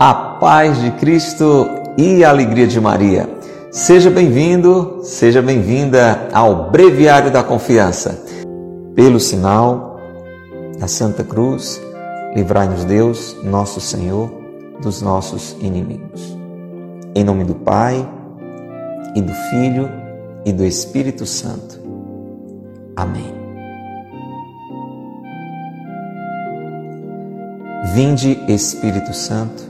a paz de Cristo e a alegria de Maria. Seja bem-vindo, seja bem-vinda ao Breviário da Confiança. Pelo sinal da Santa Cruz, livrai-nos Deus, nosso Senhor, dos nossos inimigos. Em nome do Pai, e do Filho, e do Espírito Santo. Amém. Vinde, Espírito Santo,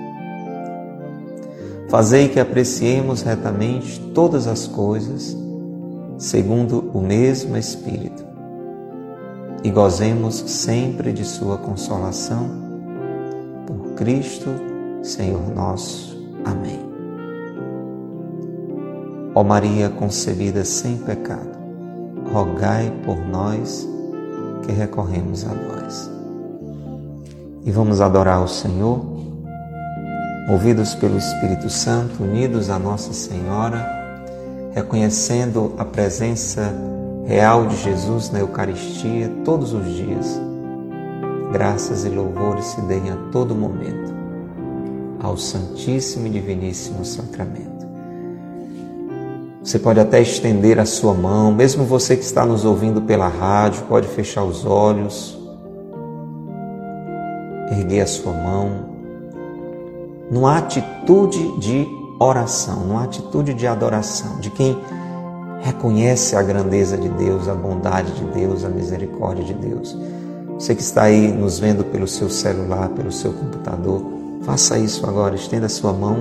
Fazei que apreciemos retamente todas as coisas, segundo o mesmo Espírito, e gozemos sempre de Sua consolação. Por Cristo, Senhor nosso. Amém. Ó Maria concebida sem pecado, rogai por nós que recorremos a vós. E vamos adorar o Senhor movidos pelo Espírito Santo, unidos a Nossa Senhora, reconhecendo a presença real de Jesus na Eucaristia todos os dias. Graças e louvores se deem a todo momento ao Santíssimo e Diviníssimo Sacramento. Você pode até estender a sua mão, mesmo você que está nos ouvindo pela rádio, pode fechar os olhos, erguer a sua mão numa atitude de oração, numa atitude de adoração, de quem reconhece a grandeza de Deus, a bondade de Deus, a misericórdia de Deus. Você que está aí nos vendo pelo seu celular, pelo seu computador, faça isso agora, estenda a sua mão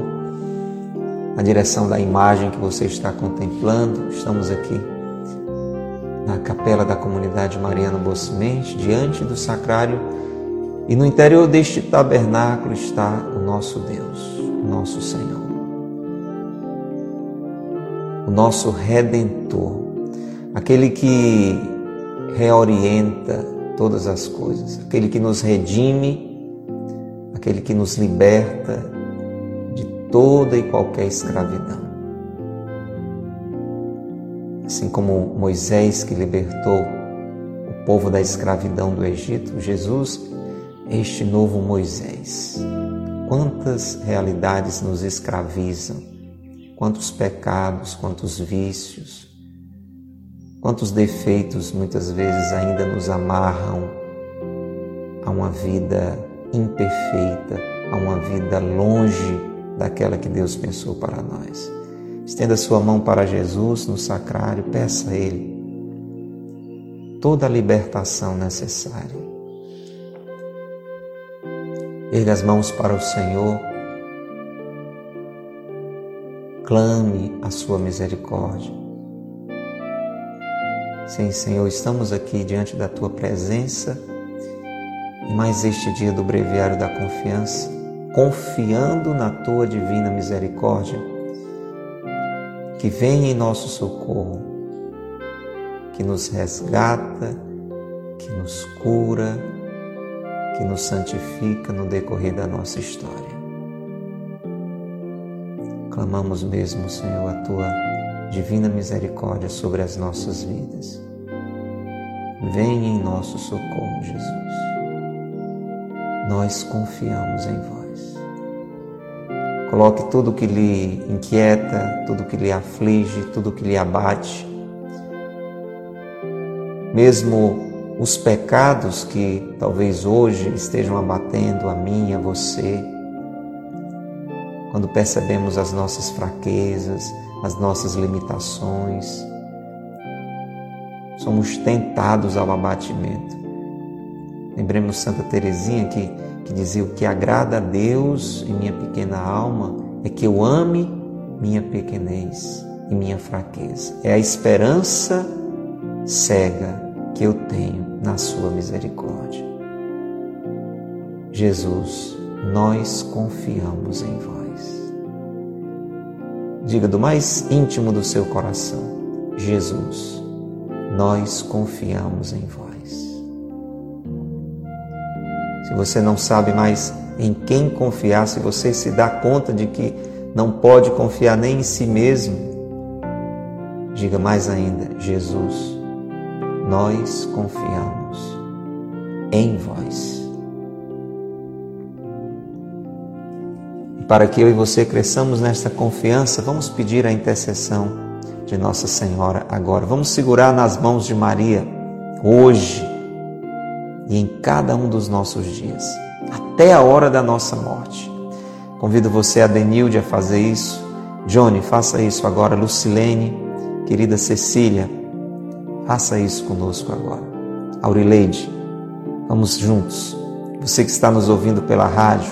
na direção da imagem que você está contemplando. Estamos aqui na capela da comunidade Mariana Bocimente, diante do sacrário e no interior deste tabernáculo está o nosso Deus, nosso Senhor, o nosso Redentor, aquele que reorienta todas as coisas, aquele que nos redime, aquele que nos liberta de toda e qualquer escravidão. Assim como Moisés que libertou o povo da escravidão do Egito, Jesus este novo Moisés. Quantas realidades nos escravizam, quantos pecados, quantos vícios, quantos defeitos muitas vezes ainda nos amarram a uma vida imperfeita, a uma vida longe daquela que Deus pensou para nós. Estenda sua mão para Jesus no sacrário, peça a Ele toda a libertação necessária. Erga as mãos para o Senhor. Clame a sua misericórdia. Sim, Senhor, estamos aqui diante da tua presença e mais este dia do breviário da confiança, confiando na tua divina misericórdia, que vem em nosso socorro, que nos resgata, que nos cura, que nos santifica no decorrer da nossa história. Clamamos mesmo, Senhor, a tua divina misericórdia sobre as nossas vidas. Venha em nosso socorro, Jesus. Nós confiamos em vós. Coloque tudo que lhe inquieta, tudo que lhe aflige, tudo que lhe abate, mesmo os pecados que talvez hoje estejam abatendo a mim a você. Quando percebemos as nossas fraquezas, as nossas limitações, somos tentados ao abatimento. Lembremos Santa Teresinha que, que dizia: O que agrada a Deus em minha pequena alma é que eu ame minha pequenez e minha fraqueza. É a esperança cega que eu tenho na Sua misericórdia. Jesus, nós confiamos em vós. diga do mais íntimo do seu coração: Jesus, nós confiamos em vós. Se você não sabe mais em quem confiar, se você se dá conta de que não pode confiar nem em si mesmo, diga mais ainda: Jesus, nós confiamos em vós. Para que eu e você cresçamos nesta confiança, vamos pedir a intercessão de Nossa Senhora agora. Vamos segurar nas mãos de Maria hoje e em cada um dos nossos dias, até a hora da nossa morte. Convido você, Adenilde, a fazer isso. Johnny, faça isso agora. Lucilene, querida Cecília, faça isso conosco agora. Aurileide, vamos juntos. Você que está nos ouvindo pela rádio,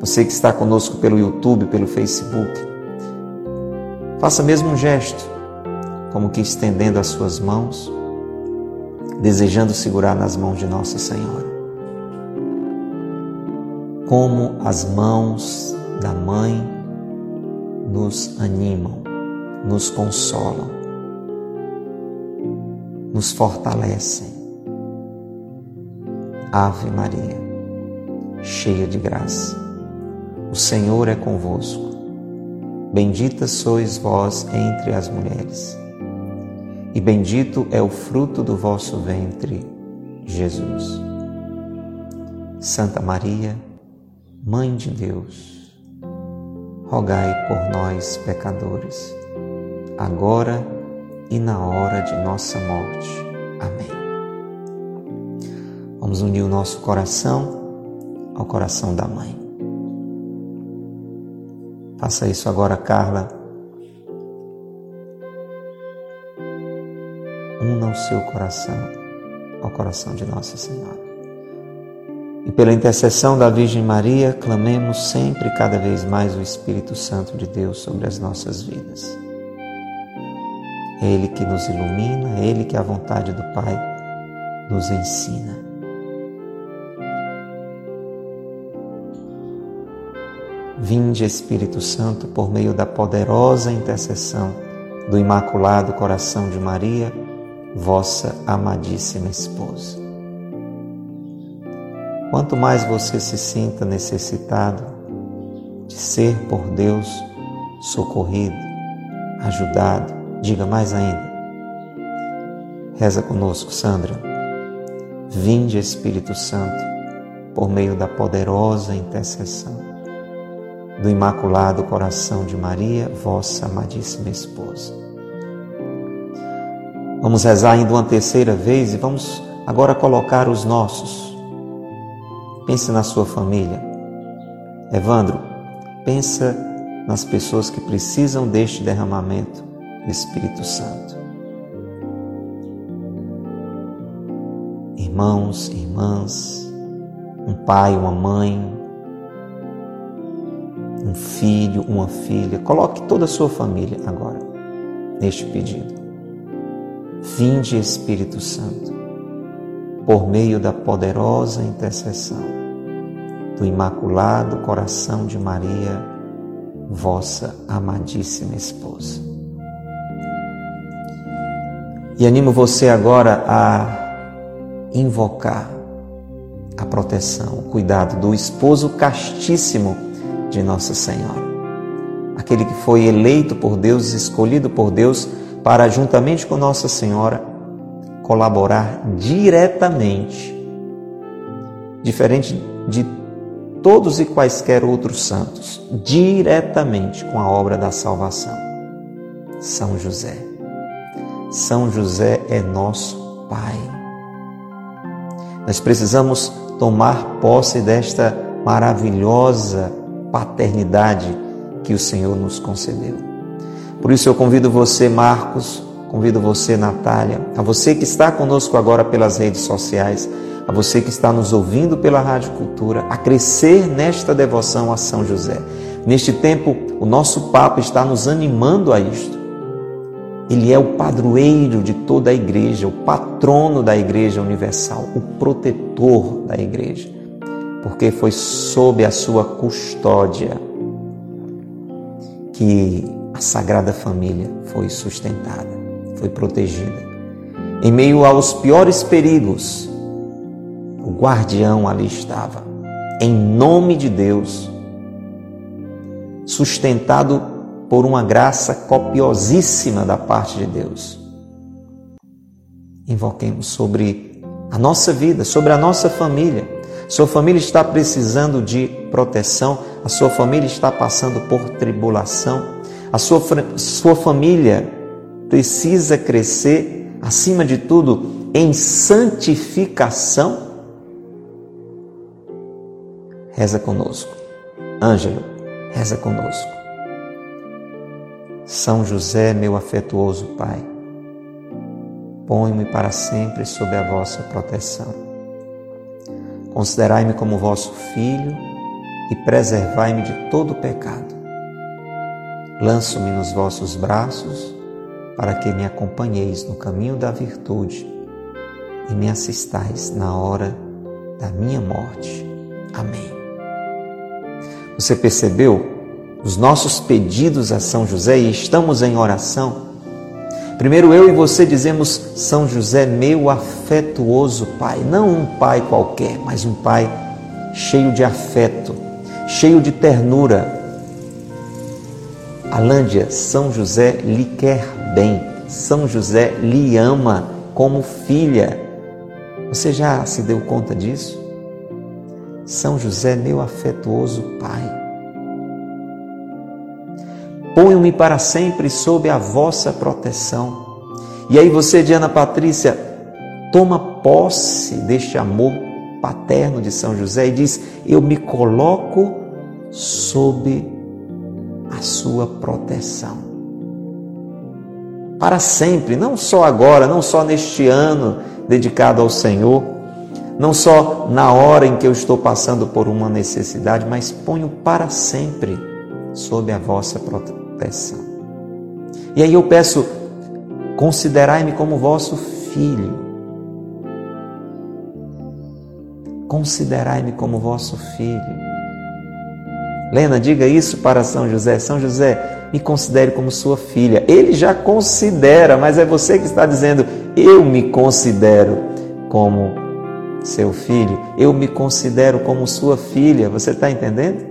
você que está conosco pelo YouTube, pelo Facebook, faça mesmo um gesto, como que estendendo as suas mãos, desejando segurar nas mãos de Nossa Senhora como as mãos da mãe nos animam, nos consolam, nos fortalecem. Ave Maria, cheia de graça, o Senhor é convosco. Bendita sois vós entre as mulheres, e bendito é o fruto do vosso ventre, Jesus. Santa Maria, Mãe de Deus, rogai por nós, pecadores, agora e na hora de nossa morte. Amém. Vamos unir o nosso coração ao coração da Mãe. Faça isso agora, Carla. Una o seu coração ao coração de Nossa Senhora. E pela intercessão da Virgem Maria, clamemos sempre cada vez mais o Espírito Santo de Deus sobre as nossas vidas. É Ele que nos ilumina, é Ele que a vontade do Pai nos ensina. Vinde, Espírito Santo, por meio da poderosa intercessão do Imaculado Coração de Maria, vossa amadíssima esposa. Quanto mais você se sinta necessitado de ser por Deus socorrido, ajudado, diga mais ainda. Reza conosco, Sandra. Vinde, Espírito Santo, por meio da poderosa intercessão do Imaculado Coração de Maria, vossa amadíssima esposa. Vamos rezar ainda uma terceira vez e vamos agora colocar os nossos Pense na sua família. Evandro, pensa nas pessoas que precisam deste derramamento Espírito Santo. Irmãos, irmãs, um pai, uma mãe, um filho, uma filha. Coloque toda a sua família agora neste pedido. Vinde, Espírito Santo, por meio da poderosa intercessão do Imaculado Coração de Maria, vossa amadíssima esposa. E animo você agora a invocar a proteção, o cuidado do esposo castíssimo de Nossa Senhora. Aquele que foi eleito por Deus, escolhido por Deus para, juntamente com Nossa Senhora, colaborar diretamente, diferente de todos e quaisquer outros santos diretamente com a obra da salvação. São José. São José é nosso Pai. Nós precisamos tomar posse desta maravilhosa paternidade que o Senhor nos concedeu. Por isso eu convido você, Marcos, convido você, Natália, a você que está conosco agora pelas redes sociais, a você que está nos ouvindo pela Rádio Cultura, a crescer nesta devoção a São José. Neste tempo, o nosso Papa está nos animando a isto. Ele é o padroeiro de toda a igreja, o patrono da Igreja Universal, o protetor da igreja, porque foi sob a sua custódia que a Sagrada Família foi sustentada, foi protegida. Em meio aos piores perigos, o guardião ali estava, em nome de Deus, sustentado por uma graça copiosíssima da parte de Deus. Invoquemos sobre a nossa vida, sobre a nossa família. Sua família está precisando de proteção, a sua família está passando por tribulação, a sua, sua família precisa crescer, acima de tudo, em santificação. Reza conosco. Ângelo, reza conosco. São José, meu afetuoso Pai, ponho-me para sempre sob a vossa proteção. Considerai-me como vosso filho e preservai-me de todo pecado. Lanço-me nos vossos braços para que me acompanheis no caminho da virtude e me assistais na hora da minha morte. Amém. Você percebeu os nossos pedidos a São José e estamos em oração? Primeiro eu e você dizemos São José, meu afetuoso Pai, não um pai qualquer, mas um pai cheio de afeto, cheio de ternura. Alândia, São José lhe quer bem, São José lhe ama como filha. Você já se deu conta disso? São José, meu afetuoso Pai. Ponho-me para sempre sob a vossa proteção. E aí você, Diana Patrícia, toma posse deste amor paterno de São José e diz: Eu me coloco sob a sua proteção. Para sempre, não só agora, não só neste ano dedicado ao Senhor, não só na hora em que eu estou passando por uma necessidade, mas ponho para sempre sob a vossa proteção. E aí eu peço, considerai-me como vosso filho considerai-me como vosso filho. Lena, diga isso para São José. São José, me considere como sua filha. Ele já considera, mas é você que está dizendo: eu me considero como seu filho, eu me considero como sua filha. Você está entendendo?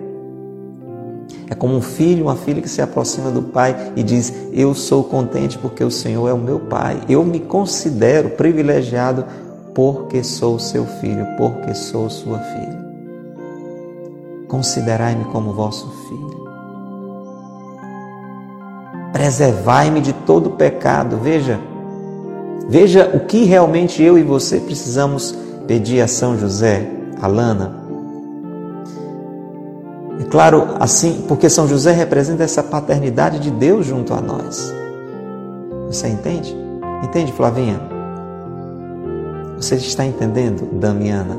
É como um filho, uma filha que se aproxima do pai e diz: Eu sou contente porque o Senhor é o meu pai. Eu me considero privilegiado porque sou seu filho, porque sou sua filha. Considerai-me como vosso filho. Preservai-me de todo pecado. Veja, veja o que realmente eu e você precisamos pedir a São José, Alana. É claro, assim, porque São José representa essa paternidade de Deus junto a nós. Você entende? Entende, Flavinha? Você está entendendo, Damiana?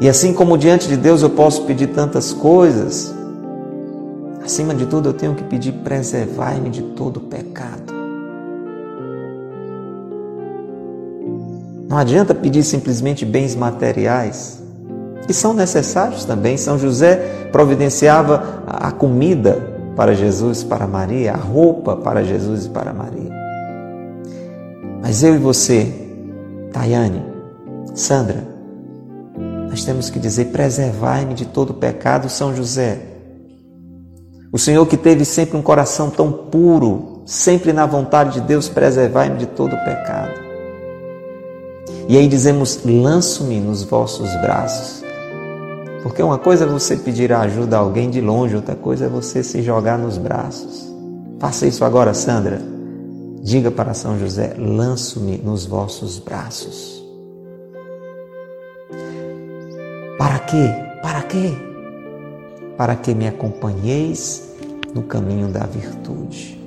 E assim como diante de Deus eu posso pedir tantas coisas, acima de tudo eu tenho que pedir: preservai-me de todo pecado. Não adianta pedir simplesmente bens materiais, que são necessários também. São José providenciava a comida para Jesus e para Maria, a roupa para Jesus e para Maria. Mas eu e você Tayane, Sandra, nós temos que dizer: preservai-me de todo pecado, São José. O Senhor que teve sempre um coração tão puro, sempre na vontade de Deus, preservai-me de todo pecado. E aí dizemos: lanço-me nos vossos braços. Porque uma coisa é você pedir ajuda a alguém de longe, outra coisa é você se jogar nos braços. Faça isso agora, Sandra. Diga para São José: lanço-me nos vossos braços. Para quê? Para quê? Para que me acompanheis no caminho da virtude.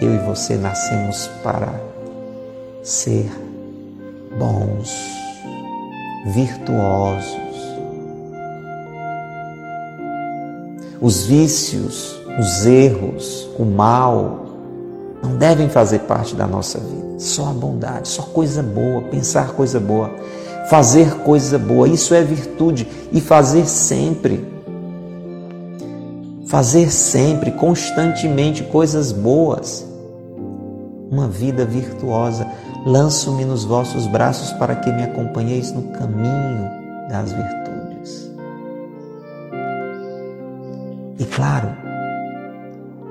Eu e você nascemos para ser bons, virtuosos. Os vícios, os erros, o mal, não devem fazer parte da nossa vida. Só a bondade, só coisa boa, pensar coisa boa, fazer coisa boa. Isso é virtude e fazer sempre. fazer sempre, constantemente coisas boas, uma vida virtuosa. Lanço-me nos vossos braços para que me acompanheis no caminho das virtudes. E claro,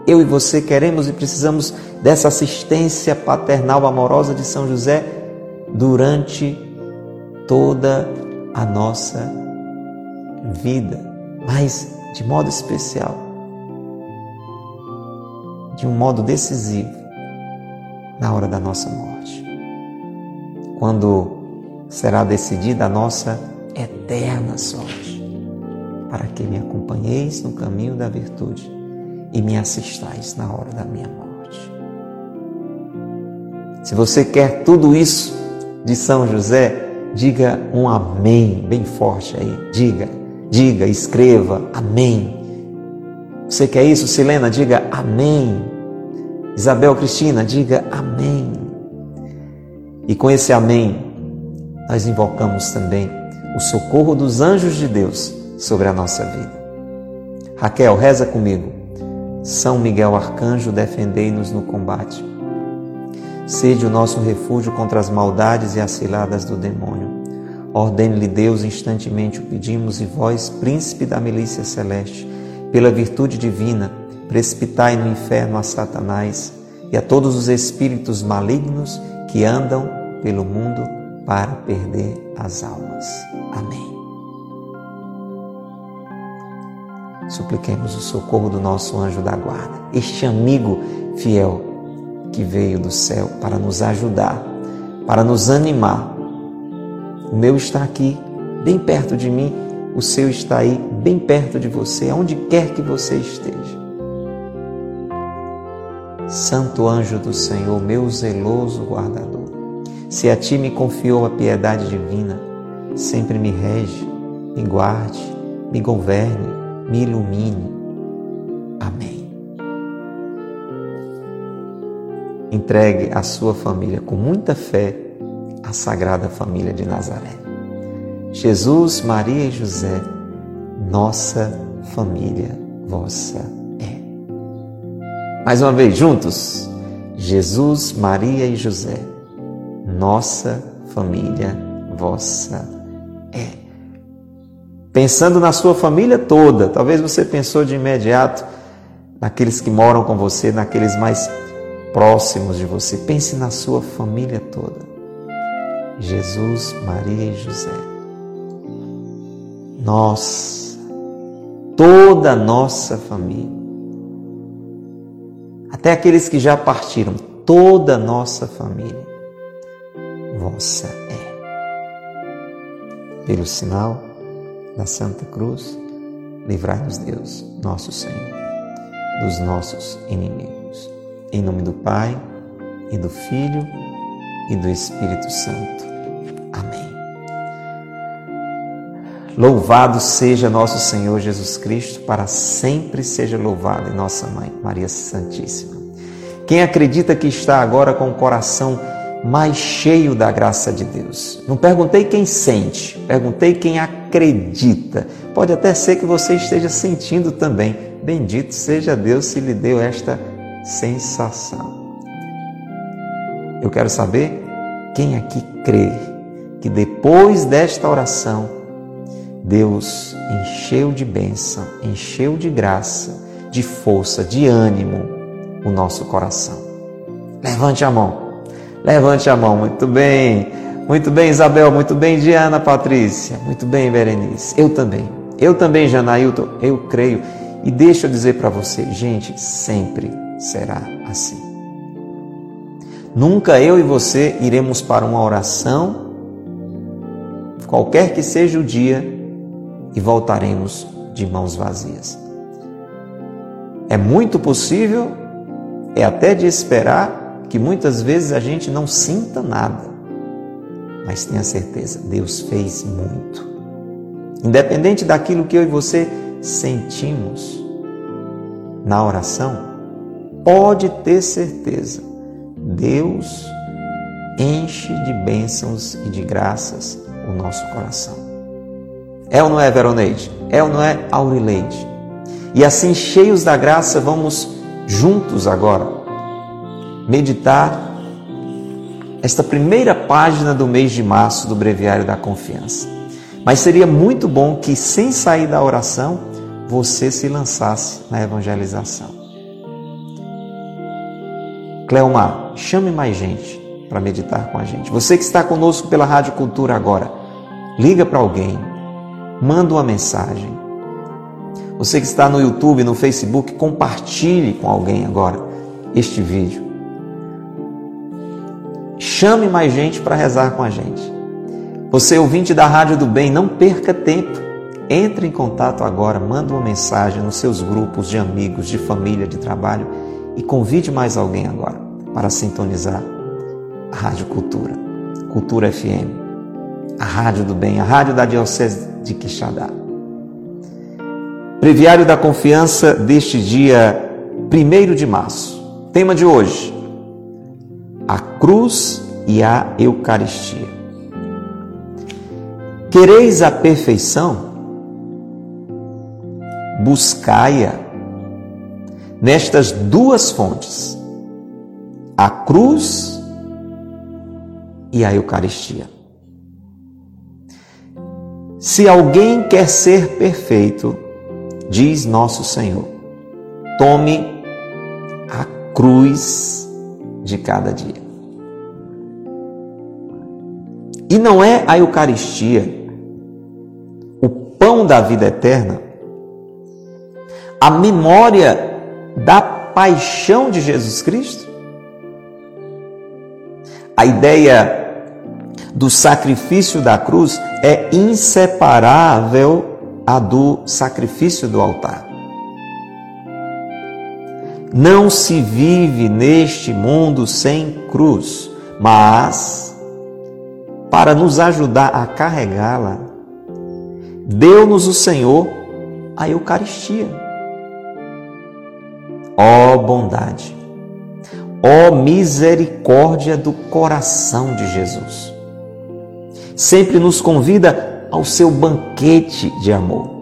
eu e você queremos e precisamos dessa assistência paternal amorosa de São José durante toda a nossa vida, mas de modo especial, de um modo decisivo, na hora da nossa morte, quando será decidida a nossa eterna sorte, para que me acompanheis no caminho da virtude e me assistais na hora da minha morte. Se você quer tudo isso de São José, diga um amém bem forte aí. Diga, diga, escreva amém. Você quer isso, Silena? Diga amém. Isabel Cristina, diga amém. E com esse amém, nós invocamos também o socorro dos anjos de Deus sobre a nossa vida. Raquel, reza comigo. São Miguel Arcanjo, defendei-nos no combate. Sede o nosso refúgio contra as maldades e as ciladas do demônio. Ordene-lhe Deus, instantemente o pedimos, e vós, príncipe da milícia celeste, pela virtude divina, precipitai no inferno a Satanás e a todos os espíritos malignos que andam pelo mundo para perder as almas. Amém. Supliquemos o socorro do nosso anjo da guarda, este amigo fiel que veio do céu para nos ajudar, para nos animar. O meu está aqui, bem perto de mim, o seu está aí, bem perto de você, aonde quer que você esteja. Santo anjo do Senhor, meu zeloso guardador, se a ti me confiou a piedade divina, sempre me rege, me guarde, me governe, me ilumine. Amém. entregue a sua família com muita fé à Sagrada Família de Nazaré. Jesus, Maria e José, nossa família vossa é. Mais uma vez, juntos. Jesus, Maria e José, nossa família vossa é. Pensando na sua família toda, talvez você pensou de imediato naqueles que moram com você, naqueles mais próximos de você. Pense na sua família toda. Jesus, Maria e José. Nós, toda a nossa família, até aqueles que já partiram, toda a nossa família, vossa é. Pelo sinal da Santa Cruz, livrai-nos Deus, nosso Senhor, dos nossos inimigos. Em nome do Pai, e do Filho, e do Espírito Santo. Amém. Louvado seja nosso Senhor Jesus Cristo, para sempre seja louvado, e nossa Mãe, Maria Santíssima. Quem acredita que está agora com o coração mais cheio da graça de Deus? Não perguntei quem sente, perguntei quem acredita. Pode até ser que você esteja sentindo também. Bendito seja Deus se lhe deu esta sensação. Eu quero saber quem aqui crê que depois desta oração, Deus encheu de bênção, encheu de graça, de força, de ânimo o nosso coração. Levante a mão, levante a mão, muito bem, muito bem, Isabel, muito bem, Diana Patrícia, muito bem, Berenice, eu também, eu também, Janailton, eu creio. E deixa eu dizer para você, gente, sempre será assim. Nunca eu e você iremos para uma oração, qualquer que seja o dia, e voltaremos de mãos vazias. É muito possível, é até de esperar, que muitas vezes a gente não sinta nada, mas tenha certeza, Deus fez muito. Independente daquilo que eu e você sentimos na oração, pode ter certeza, Deus enche de bênçãos e de graças o nosso coração. É ou não é, Veroneide? É ou não é, Aurileide? E assim, cheios da graça, vamos juntos agora meditar esta primeira página do mês de março do Breviário da Confiança. Mas seria muito bom que, sem sair da oração, você se lançasse na evangelização. Cleomar, chame mais gente para meditar com a gente. Você que está conosco pela Rádio Cultura agora, liga para alguém, manda uma mensagem. Você que está no YouTube, no Facebook, compartilhe com alguém agora este vídeo. Chame mais gente para rezar com a gente. Você, ouvinte da Rádio do Bem, não perca tempo. Entre em contato agora, manda uma mensagem nos seus grupos de amigos, de família, de trabalho e convide mais alguém agora para sintonizar a Rádio Cultura, Cultura FM, a Rádio do Bem, a Rádio da Diocese de Quixadá. Breviário da Confiança deste dia 1 de março. Tema de hoje: a cruz e a Eucaristia. Quereis a perfeição? Buscai-a nestas duas fontes, a cruz e a Eucaristia. Se alguém quer ser perfeito, diz nosso Senhor, tome a cruz de cada dia. E não é a Eucaristia, o pão da vida eterna, a memória da paixão de Jesus Cristo? A ideia do sacrifício da cruz é inseparável a do sacrifício do altar. Não se vive neste mundo sem cruz, mas para nos ajudar a carregá-la, deu-nos o Senhor a Eucaristia. Ó oh, bondade, ó oh, misericórdia do coração de Jesus. Sempre nos convida ao seu banquete de amor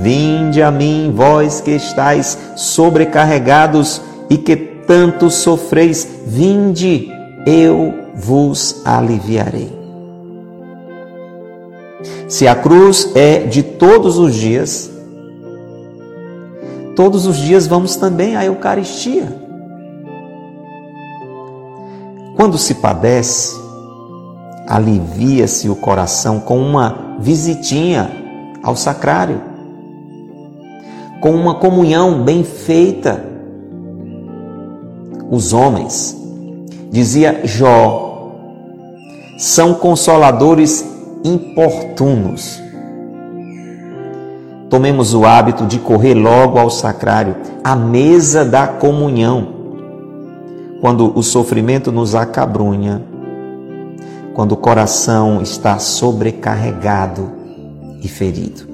Vinde a mim, vós que estáis sobrecarregados e que tanto sofreis, vinde, eu vos aliviarei. Se a cruz é de todos os dias, todos os dias vamos também à Eucaristia. Quando se padece, alivia-se o coração com uma visitinha ao sacrário com uma comunhão bem feita. Os homens, dizia Jó, são consoladores importunos. Tomemos o hábito de correr logo ao sacrário, à mesa da comunhão, quando o sofrimento nos acabrunha, quando o coração está sobrecarregado e ferido.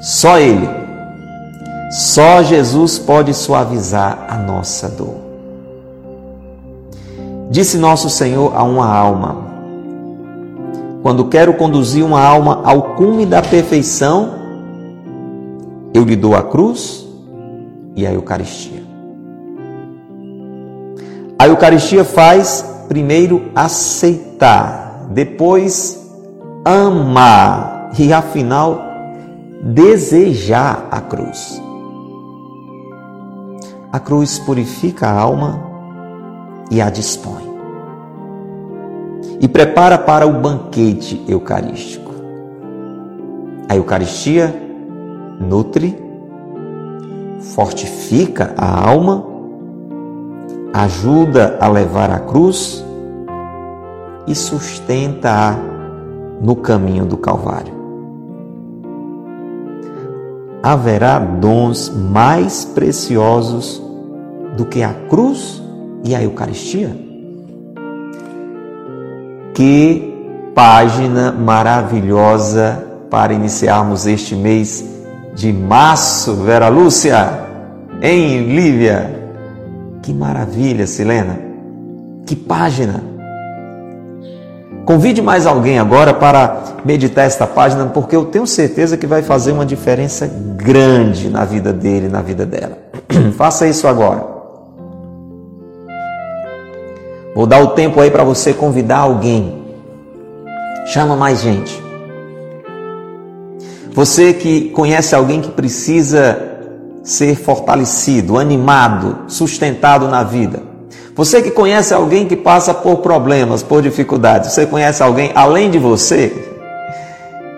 Só Ele, só Jesus pode suavizar a nossa dor. Disse nosso Senhor a uma alma: Quando quero conduzir uma alma ao cume da perfeição, eu lhe dou a cruz e a Eucaristia. A Eucaristia faz primeiro aceitar, depois amar e afinal desejar a cruz. A cruz purifica a alma e a dispõe. E prepara para o banquete eucarístico. A Eucaristia nutre, fortifica a alma, ajuda a levar a cruz e sustenta-a no caminho do Calvário haverá dons mais preciosos do que a cruz e a Eucaristia? Que página maravilhosa para iniciarmos este mês de março, Vera Lúcia, em Lívia. Que maravilha, Silena. Que página. Convide mais alguém agora para meditar esta página, porque eu tenho certeza que vai fazer uma diferença grande na vida dele, na vida dela. Faça isso agora. Vou dar o tempo aí para você convidar alguém. Chama mais gente. Você que conhece alguém que precisa ser fortalecido, animado, sustentado na vida. Você que conhece alguém que passa por problemas, por dificuldades, você conhece alguém além de você?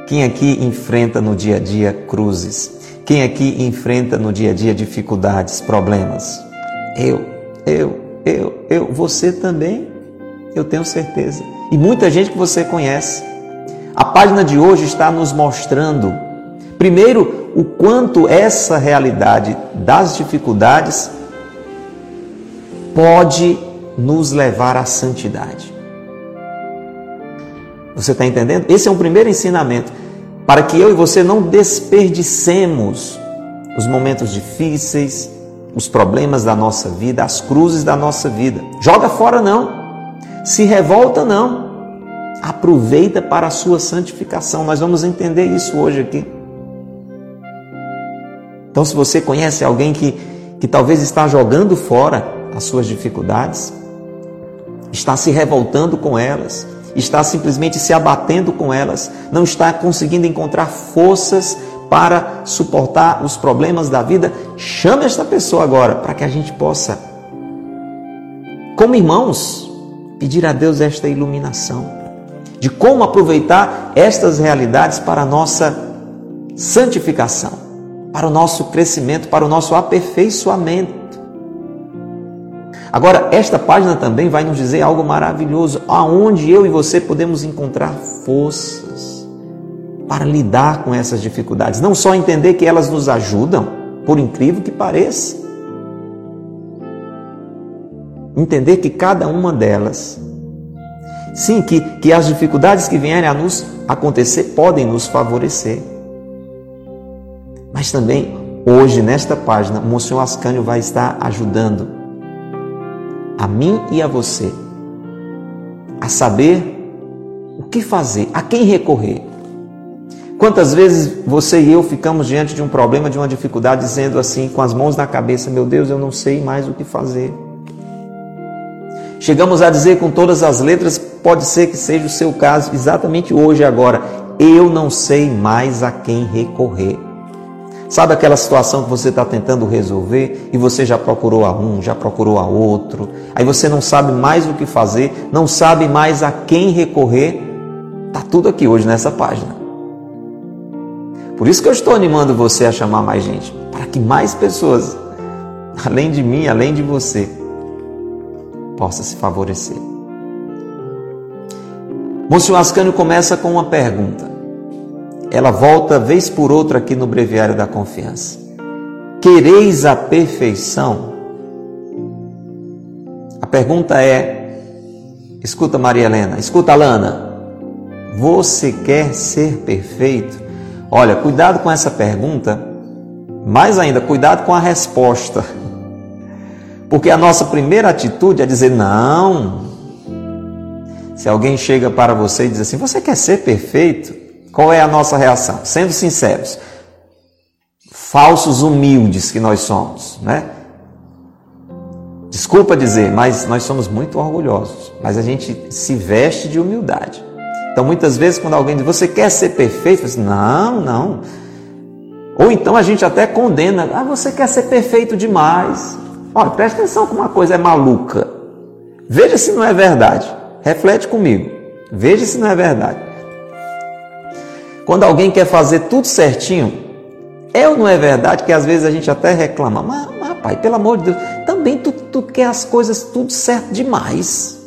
Quem aqui enfrenta no dia a dia cruzes? Quem aqui enfrenta no dia a dia dificuldades, problemas? Eu, eu, eu, eu, você também, eu tenho certeza. E muita gente que você conhece. A página de hoje está nos mostrando, primeiro, o quanto essa realidade das dificuldades pode nos levar à santidade. Você está entendendo? Esse é um primeiro ensinamento para que eu e você não desperdicemos os momentos difíceis, os problemas da nossa vida, as cruzes da nossa vida. Joga fora não. Se revolta não. Aproveita para a sua santificação. Nós vamos entender isso hoje aqui. Então, se você conhece alguém que, que talvez está jogando fora as suas dificuldades, está se revoltando com elas, está simplesmente se abatendo com elas, não está conseguindo encontrar forças para suportar os problemas da vida, chame esta pessoa agora para que a gente possa, como irmãos, pedir a Deus esta iluminação de como aproveitar estas realidades para a nossa santificação, para o nosso crescimento, para o nosso aperfeiçoamento. Agora, esta página também vai nos dizer algo maravilhoso, aonde eu e você podemos encontrar forças para lidar com essas dificuldades. Não só entender que elas nos ajudam, por incrível que pareça. Entender que cada uma delas, sim, que, que as dificuldades que vierem a nos acontecer podem nos favorecer. Mas também, hoje, nesta página, o Monsenhor Ascânio vai estar ajudando a mim e a você a saber o que fazer, a quem recorrer. Quantas vezes você e eu ficamos diante de um problema, de uma dificuldade, dizendo assim, com as mãos na cabeça: Meu Deus, eu não sei mais o que fazer. Chegamos a dizer com todas as letras, pode ser que seja o seu caso, exatamente hoje, agora: Eu não sei mais a quem recorrer. Sabe aquela situação que você está tentando resolver e você já procurou a um, já procurou a outro, aí você não sabe mais o que fazer, não sabe mais a quem recorrer? Está tudo aqui hoje nessa página. Por isso que eu estou animando você a chamar mais gente, para que mais pessoas, além de mim, além de você, possa se favorecer. Monsenhor Ascânio começa com uma pergunta ela volta vez por outra aqui no Breviário da Confiança. Quereis a perfeição? A pergunta é: escuta, Maria Helena, escuta, Lana, você quer ser perfeito? Olha, cuidado com essa pergunta, mais ainda, cuidado com a resposta. Porque a nossa primeira atitude é dizer não. Se alguém chega para você e diz assim: Você quer ser perfeito? Qual é a nossa reação? Sendo sinceros, falsos humildes que nós somos, né? Desculpa dizer, mas nós somos muito orgulhosos, mas a gente se veste de humildade. Então, muitas vezes, quando alguém diz, você quer ser perfeito? Diz, não, não. Ou então a gente até condena, ah, você quer ser perfeito demais. Olha, preste atenção que uma coisa é maluca. Veja se não é verdade. Reflete comigo. Veja se não é verdade. Quando alguém quer fazer tudo certinho, é ou não é verdade que às vezes a gente até reclama, mas, mas pai, pelo amor de Deus, também tu, tu quer as coisas tudo certo demais.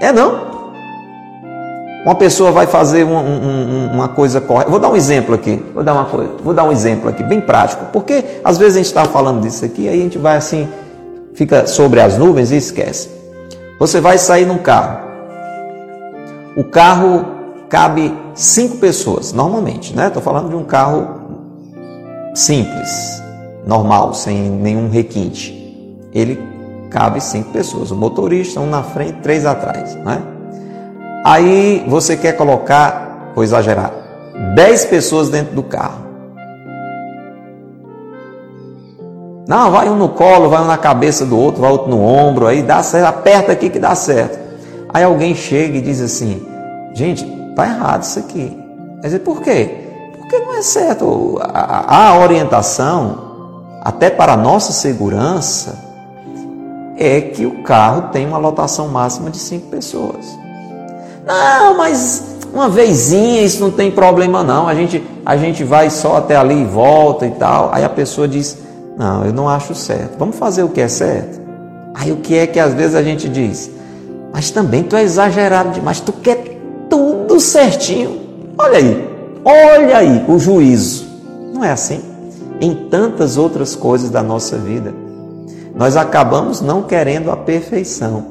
É não? Uma pessoa vai fazer uma, uma, coisa correta. Vou dar um exemplo aqui. Vou dar, uma coisa, vou dar um exemplo aqui, bem prático. Porque às vezes a gente está falando disso aqui, aí a gente vai assim, fica sobre as nuvens e esquece. Você vai sair num carro. O carro cabe cinco pessoas, normalmente, né? Estou falando de um carro simples, normal, sem nenhum requinte. Ele cabe cinco pessoas, o motorista, um na frente, três atrás, né? Aí você quer colocar, vou exagerar, 10 pessoas dentro do carro. Não, vai um no colo, vai um na cabeça do outro, vai outro no ombro, aí dá certo, aperta aqui que dá certo. Aí alguém chega e diz assim: gente, tá errado isso aqui. Quer dizer, por quê? Porque não é certo. A, a orientação, até para a nossa segurança, é que o carro tem uma lotação máxima de cinco pessoas. Não, mas uma vezinha isso não tem problema não. A gente, a gente vai só até ali e volta e tal. Aí a pessoa diz: Não, eu não acho certo. Vamos fazer o que é certo. Aí o que é que às vezes a gente diz? Mas também tu é exagerado demais. Tu quer tudo certinho. Olha aí, olha aí o juízo. Não é assim? Em tantas outras coisas da nossa vida nós acabamos não querendo a perfeição.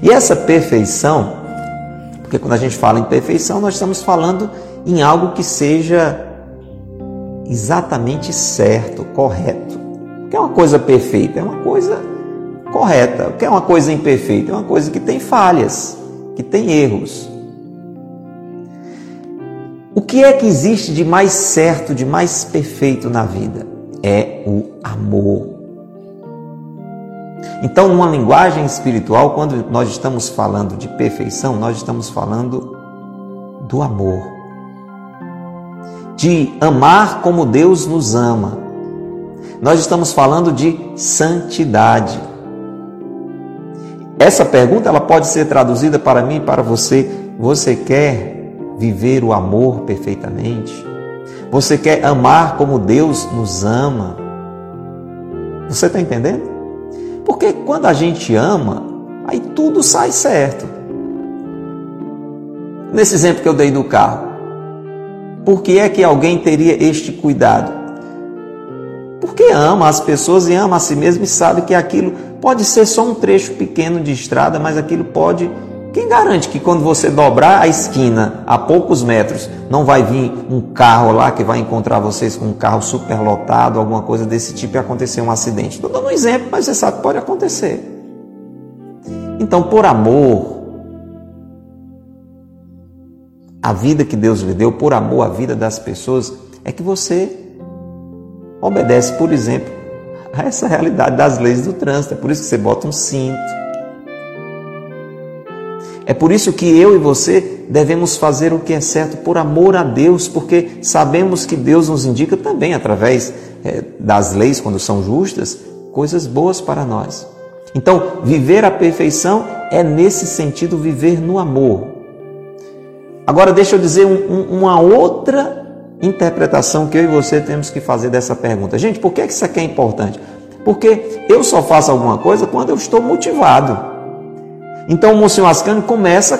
E essa perfeição, porque quando a gente fala em perfeição, nós estamos falando em algo que seja exatamente certo, correto. O que é uma coisa perfeita? É uma coisa correta. O que é uma coisa imperfeita? É uma coisa que tem falhas, que tem erros. O que é que existe de mais certo, de mais perfeito na vida? É o amor. Então, numa linguagem espiritual, quando nós estamos falando de perfeição, nós estamos falando do amor. De amar como Deus nos ama. Nós estamos falando de santidade. Essa pergunta ela pode ser traduzida para mim e para você. Você quer viver o amor perfeitamente? Você quer amar como Deus nos ama? Você está entendendo? Porque quando a gente ama, aí tudo sai certo. Nesse exemplo que eu dei do carro, por que é que alguém teria este cuidado? Porque ama as pessoas e ama a si mesmo e sabe que aquilo pode ser só um trecho pequeno de estrada, mas aquilo pode quem garante que quando você dobrar a esquina a poucos metros, não vai vir um carro lá que vai encontrar vocês com um carro superlotado, alguma coisa desse tipo e acontecer um acidente? Estou dando um exemplo, mas você sabe que pode acontecer. Então, por amor, a vida que Deus lhe deu, por amor à vida das pessoas, é que você obedece, por exemplo, a essa realidade das leis do trânsito. É por isso que você bota um cinto é por isso que eu e você devemos fazer o que é certo por amor a Deus, porque sabemos que Deus nos indica também, através é, das leis, quando são justas, coisas boas para nós. Então, viver a perfeição é, nesse sentido, viver no amor. Agora, deixa eu dizer um, um, uma outra interpretação que eu e você temos que fazer dessa pergunta. Gente, por que isso aqui é importante? Porque eu só faço alguma coisa quando eu estou motivado. Então o Monsenhor Ascani começa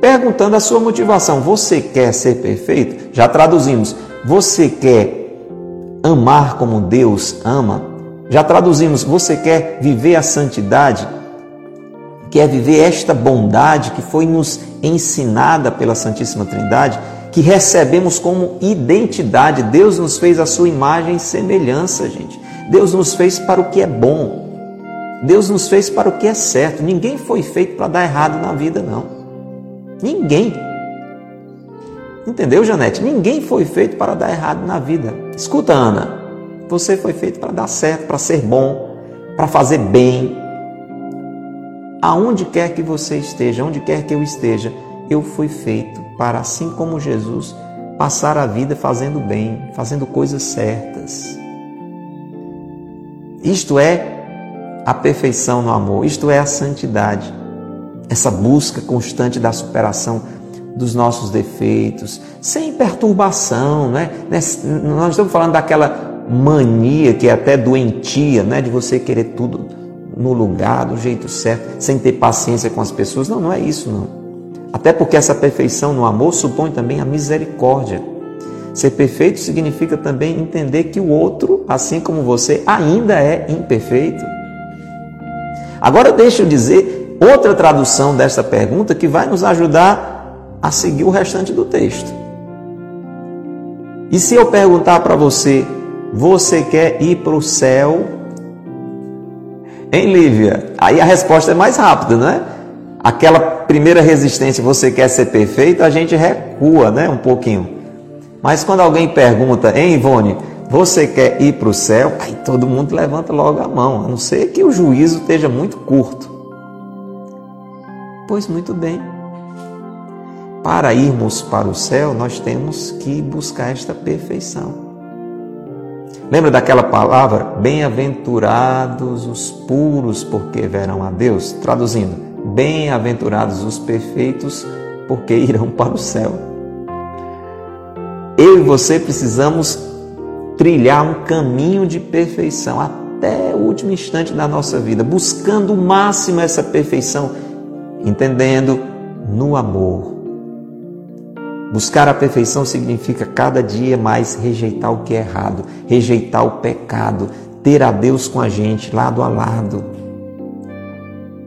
perguntando a sua motivação. Você quer ser perfeito? Já traduzimos. Você quer amar como Deus ama? Já traduzimos. Você quer viver a santidade? Quer viver esta bondade que foi nos ensinada pela Santíssima Trindade? Que recebemos como identidade. Deus nos fez a sua imagem e semelhança, gente. Deus nos fez para o que é bom. Deus nos fez para o que é certo. Ninguém foi feito para dar errado na vida, não. Ninguém. Entendeu, Janete? Ninguém foi feito para dar errado na vida. Escuta, Ana. Você foi feito para dar certo, para ser bom, para fazer bem. Aonde quer que você esteja, onde quer que eu esteja, eu fui feito para, assim como Jesus, passar a vida fazendo bem, fazendo coisas certas. Isto é a perfeição no amor, isto é a santidade, essa busca constante da superação dos nossos defeitos, sem perturbação, né? Nós estamos falando daquela mania que é até doentia, né? De você querer tudo no lugar, do jeito certo, sem ter paciência com as pessoas. Não, não é isso, não. Até porque essa perfeição no amor supõe também a misericórdia. Ser perfeito significa também entender que o outro, assim como você, ainda é imperfeito. Agora deixa eu dizer outra tradução dessa pergunta que vai nos ajudar a seguir o restante do texto. E se eu perguntar para você, você quer ir para o céu? Hein, Lívia? Aí a resposta é mais rápida, não é? aquela primeira resistência, você quer ser perfeito, a gente recua, né, um pouquinho. Mas quando alguém pergunta, hein, Ivone, você quer ir para o céu? Aí todo mundo levanta logo a mão, a não ser que o juízo esteja muito curto. Pois muito bem. Para irmos para o céu, nós temos que buscar esta perfeição. Lembra daquela palavra? Bem-aventurados os puros, porque verão a Deus? Traduzindo, bem-aventurados os perfeitos, porque irão para o céu. Eu e você precisamos trilhar um caminho de perfeição até o último instante da nossa vida, buscando o máximo essa perfeição, entendendo no amor, Buscar a perfeição significa cada dia mais rejeitar o que é errado, rejeitar o pecado, ter a Deus com a gente, lado a lado.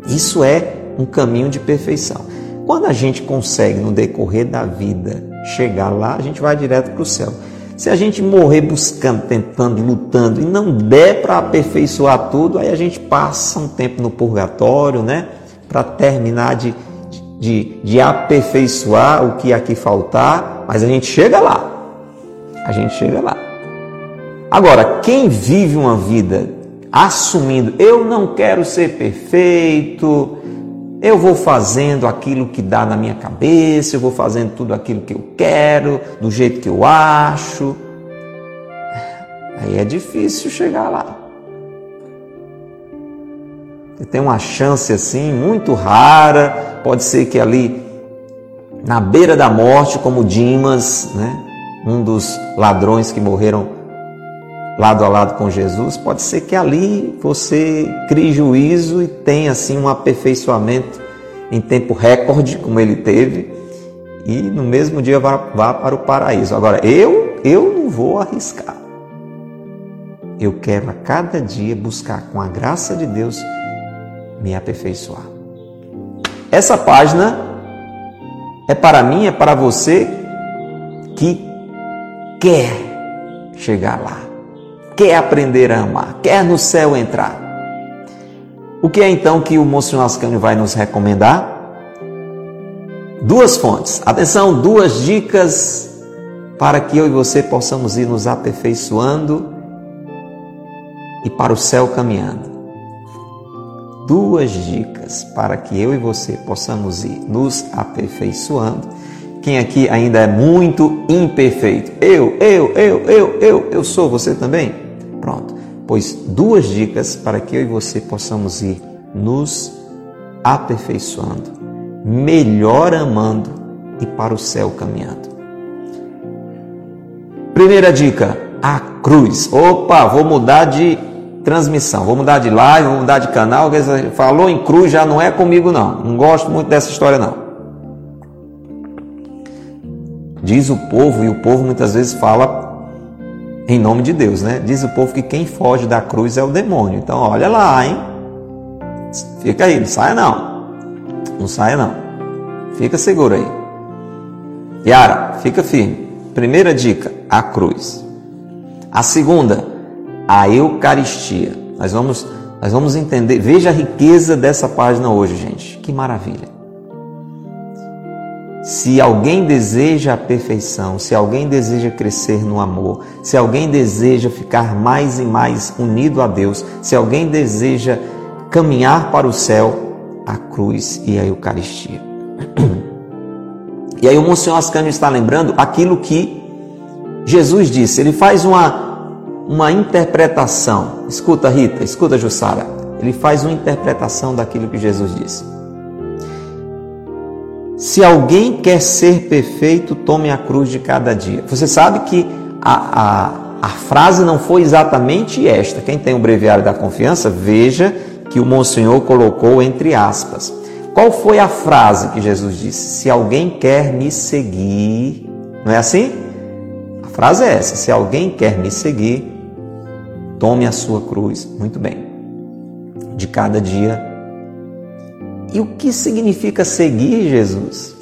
Isso é um caminho de perfeição. Quando a gente consegue, no decorrer da vida, chegar lá, a gente vai direto para o céu. Se a gente morrer buscando, tentando, lutando e não der para aperfeiçoar tudo, aí a gente passa um tempo no purgatório, né? Para terminar de de, de aperfeiçoar o que aqui faltar, mas a gente chega lá. A gente chega lá. Agora, quem vive uma vida assumindo, eu não quero ser perfeito, eu vou fazendo aquilo que dá na minha cabeça, eu vou fazendo tudo aquilo que eu quero, do jeito que eu acho. Aí é difícil chegar lá. Você tem uma chance assim muito rara, pode ser que ali na beira da morte, como Dimas, né, um dos ladrões que morreram lado a lado com Jesus, pode ser que ali você crie juízo e tenha assim um aperfeiçoamento em tempo recorde, como ele teve, e no mesmo dia vá, vá para o paraíso. Agora, eu, eu não vou arriscar. Eu quero a cada dia buscar com a graça de Deus me aperfeiçoar. Essa página é para mim, é para você que quer chegar lá, quer aprender a amar, quer no céu entrar. O que é então que o Monsenhor Ascânio vai nos recomendar? Duas fontes. Atenção, duas dicas para que eu e você possamos ir nos aperfeiçoando e para o céu caminhando duas dicas para que eu e você possamos ir nos aperfeiçoando. Quem aqui ainda é muito imperfeito? Eu, eu, eu, eu, eu, eu sou você também? Pronto. Pois duas dicas para que eu e você possamos ir nos aperfeiçoando, melhor amando e para o céu caminhando. Primeira dica: a cruz. Opa, vou mudar de transmissão. Vou mudar de live, vou mudar de canal. Falou em cruz já não é comigo, não. Não gosto muito dessa história, não. Diz o povo, e o povo muitas vezes fala em nome de Deus, né? Diz o povo que quem foge da cruz é o demônio. Então, olha lá, hein? Fica aí, não saia não. Não saia não. Fica seguro aí. Yara, fica firme. Primeira dica, a cruz. A segunda, a Eucaristia. Nós vamos, nós vamos entender, veja a riqueza dessa página hoje, gente. Que maravilha. Se alguém deseja a perfeição, se alguém deseja crescer no amor, se alguém deseja ficar mais e mais unido a Deus, se alguém deseja caminhar para o céu, a cruz e a Eucaristia. E aí o Monsenhor Ascânio está lembrando aquilo que Jesus disse. Ele faz uma uma interpretação. Escuta, Rita, escuta, Jussara. Ele faz uma interpretação daquilo que Jesus disse. Se alguém quer ser perfeito, tome a cruz de cada dia. Você sabe que a, a, a frase não foi exatamente esta. Quem tem o breviário da confiança, veja que o Monsenhor colocou entre aspas. Qual foi a frase que Jesus disse? Se alguém quer me seguir, não é assim? A frase é essa: se alguém quer me seguir, Tome a sua cruz, muito bem, de cada dia. E o que significa seguir Jesus?